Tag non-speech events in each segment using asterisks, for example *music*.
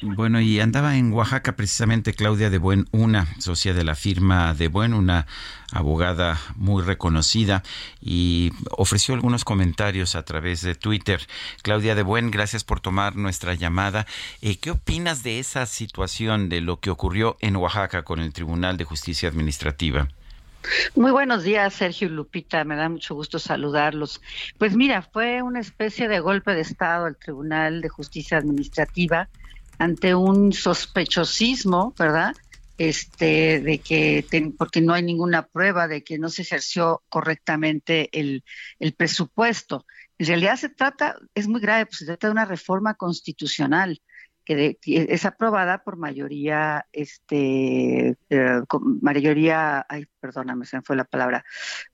Bueno, y andaba en Oaxaca precisamente Claudia de Buen, una socia de la firma de Buen, una abogada muy reconocida, y ofreció algunos comentarios a través de Twitter. Claudia de Buen, gracias por tomar nuestra llamada. Eh, ¿Qué opinas de esa situación, de lo que ocurrió en Oaxaca con el Tribunal de Justicia Administrativa? Muy buenos días, Sergio Lupita. Me da mucho gusto saludarlos. Pues mira, fue una especie de golpe de Estado el Tribunal de Justicia Administrativa ante un sospechosismo, ¿verdad? Este, de que, porque no hay ninguna prueba de que no se ejerció correctamente el, el presupuesto. En realidad se trata, es muy grave, pues se trata de una reforma constitucional que, es aprobada por mayoría, este, eh, mayoría, ay, perdóname, se me fue la palabra,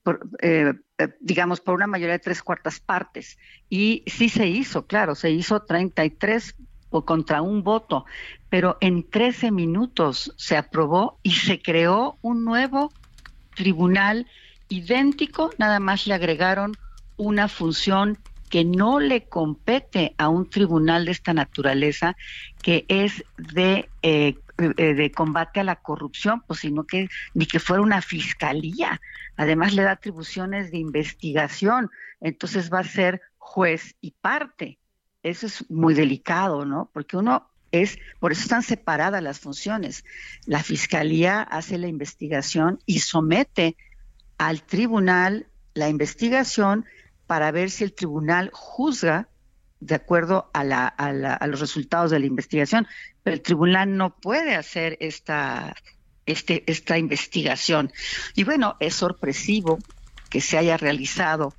por, eh, eh, digamos, por una mayoría de tres cuartas partes. Y sí se hizo, claro, se hizo 33 contra un voto, pero en 13 minutos se aprobó y se creó un nuevo tribunal idéntico, nada más le agregaron una función que no le compete a un tribunal de esta naturaleza, que es de, eh, eh, de combate a la corrupción, pues sino que ni que fuera una fiscalía. Además le da atribuciones de investigación, entonces va a ser juez y parte eso es muy delicado, ¿no? Porque uno es, por eso están separadas las funciones. La fiscalía hace la investigación y somete al tribunal la investigación para ver si el tribunal juzga de acuerdo a, a, los resultados de la investigación. Pero el tribunal no puede hacer esta, este, esta investigación. Y bueno, es sorpresivo que se haya realizado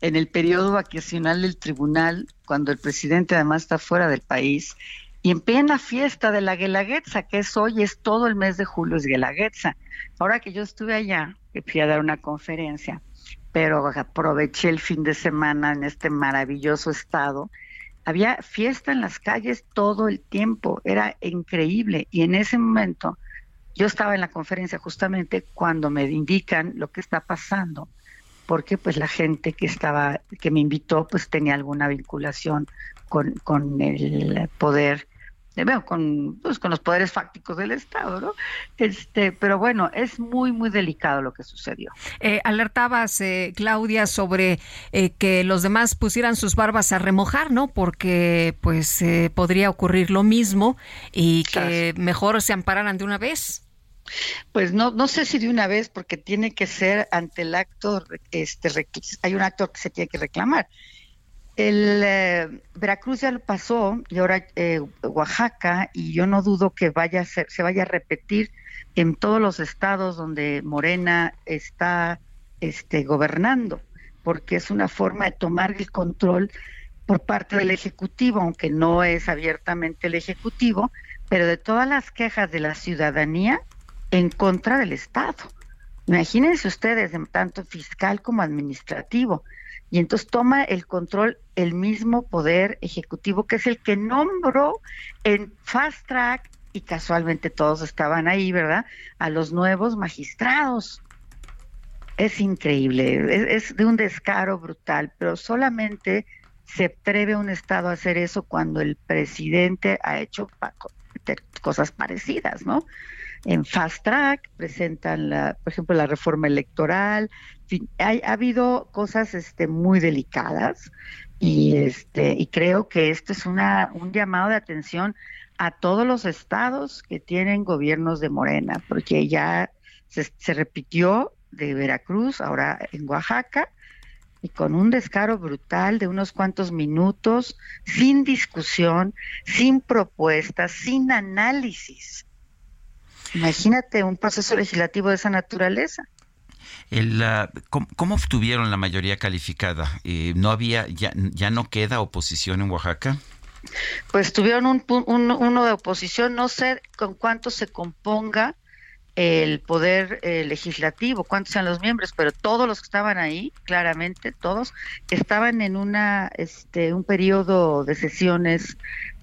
en el periodo vacacional del tribunal, cuando el presidente además está fuera del país, y en plena fiesta de la Guelaguetza, que es hoy, es todo el mes de julio, es Guelaguetza. Ahora que yo estuve allá, fui a dar una conferencia, pero aproveché el fin de semana en este maravilloso estado, había fiesta en las calles todo el tiempo, era increíble. Y en ese momento, yo estaba en la conferencia justamente cuando me indican lo que está pasando porque pues la gente que estaba, que me invitó, pues tenía alguna vinculación con, con el poder eh, bueno, con, pues, con los poderes fácticos del Estado, ¿no? Este, pero bueno, es muy, muy delicado lo que sucedió. Eh, alertabas, eh, Claudia, sobre que los demás pusieran sus barbas a remojar, ¿no? Porque pues podría ocurrir lo mismo y que mejor se ampararan de una vez. Pues no, no sé si de una vez, porque tiene que ser ante el acto, este, hay un acto que se tiene que reclamar. El eh, Veracruz ya lo pasó y ahora eh, Oaxaca y yo no dudo que vaya a ser, se vaya a repetir en todos los estados donde Morena está este, gobernando, porque es una forma de tomar el control por parte del Ejecutivo, aunque no es abiertamente el Ejecutivo, pero de todas las quejas de la ciudadanía en contra del Estado. Imagínense ustedes, tanto fiscal como administrativo. Y entonces toma el control el mismo poder ejecutivo, que es el que nombró en fast track, y casualmente todos estaban ahí, ¿verdad? A los nuevos magistrados. Es increíble, es, de un descaro brutal, pero solamente se atreve un Estado a hacer eso cuando el presidente ha hecho cosas parecidas, ¿no? En fast track, presentan, la, por ejemplo, la reforma electoral. ha habido cosas este, muy delicadas y, este, y creo que esto es una, un llamado de atención a todos los estados que tienen gobiernos de Morena, porque ya se, se repitió de Veracruz, ahora en Oaxaca, y con un descaro brutal de unos cuantos minutos, sin discusión, sin propuestas, sin análisis. Imagínate un proceso legislativo de esa naturaleza. El, ¿cómo, obtuvieron la mayoría calificada? Eh, ¿No había, ya, ya no queda oposición en Oaxaca? Pues tuvieron un, uno de oposición, no sé con cuánto se componga el poder eh, legislativo, cuántos sean los miembros, pero todos los que estaban ahí, claramente todos, estaban en una este un periodo de sesiones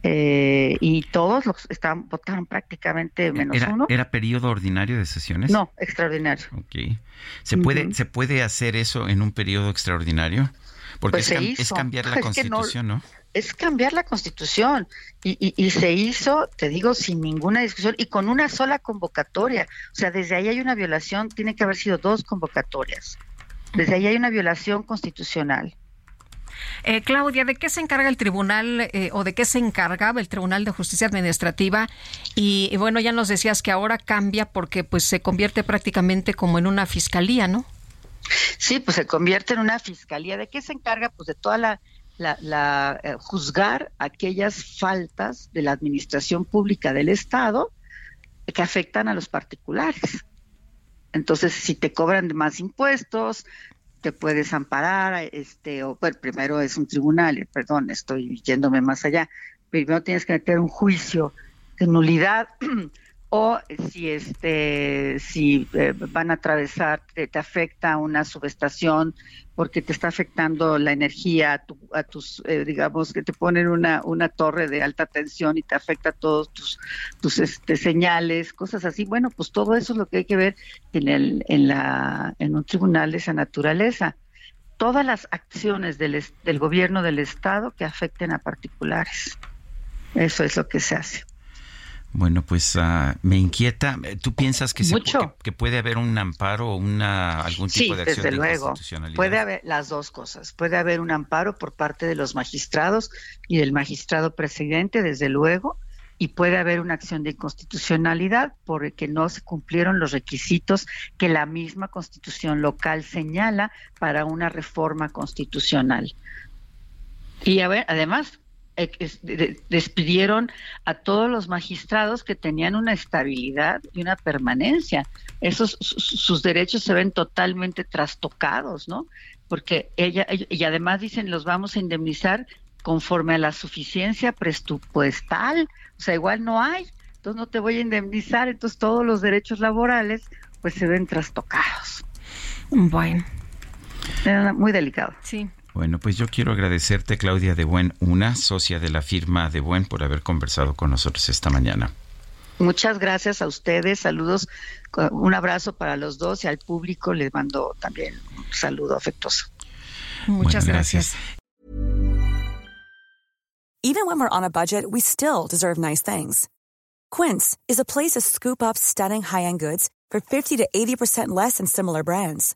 eh, y todos los estaban votaron prácticamente menos uno. ¿Era periodo ordinario de sesiones? No, extraordinario. Ok. ¿Se puede, ¿se puede hacer eso en un periodo extraordinario? Porque pues es, cambiar *laughs* la constitución, ¿no? Es cambiar la constitución y, y, se hizo, te digo, sin ninguna discusión y con una sola convocatoria. O sea, desde ahí hay una violación, tiene que haber sido dos convocatorias. Desde ahí hay una violación constitucional. Eh, Claudia, ¿de qué se encarga el tribunal eh, o de qué se encargaba el Tribunal de Justicia Administrativa? Y, y, bueno, ya nos decías que ahora cambia porque pues se convierte prácticamente como en una fiscalía, ¿no? Sí, pues se convierte en una fiscalía. ¿De qué se encarga? Pues de toda la, eh, juzgar aquellas faltas de la administración pública del Estado que afectan a los particulares. Entonces, si te cobran más impuestos, te puedes amparar, este, o pues, primero es un tribunal, perdón, estoy yéndome más allá. Primero tienes que meter un juicio de nulidad *clears throat* o si este si eh, van a atravesar te, afecta una subestación porque te está afectando la energía a, tus eh, digamos que te ponen una una torre de alta tensión y te afecta todos tus tus este, señales cosas así. Bueno pues todo eso es lo que hay que ver en el en la en un tribunal de esa naturaleza. Todas las acciones del, del gobierno del estado que afecten a particulares. Eso es lo que se hace bueno, pues uh, me inquieta. ¿Tú piensas que, se, que, puede haber un amparo o una, algún tipo de acción desde luego. Puede haber las dos cosas. Puede haber un amparo por parte de los magistrados y del magistrado presidente, desde luego, y puede haber una acción de inconstitucionalidad porque no se cumplieron los requisitos que la misma constitución local señala para una reforma constitucional. Y a ver, además, despidieron a todos los magistrados que tenían una estabilidad y una permanencia. Esos sus derechos se ven totalmente trastocados, ¿no? Porque ella y además dicen los vamos a indemnizar conforme a la suficiencia presupuestal, o sea, igual no hay, entonces no te voy a indemnizar, entonces todos los derechos laborales pues se ven trastocados. Bueno. muy delicado. Sí. Bueno, pues yo quiero agradecerte, Claudia de Buen, una socia de la firma de Buen, por haber conversado con nosotros esta mañana. Muchas gracias a ustedes, saludos, un abrazo para los dos y al público les mando también un saludo afectuoso. Muchas gracias. Even when we're on a budget, we still deserve nice things. Quince is a place to scoop up stunning high-end goods for 50 to 80% less than similar brands.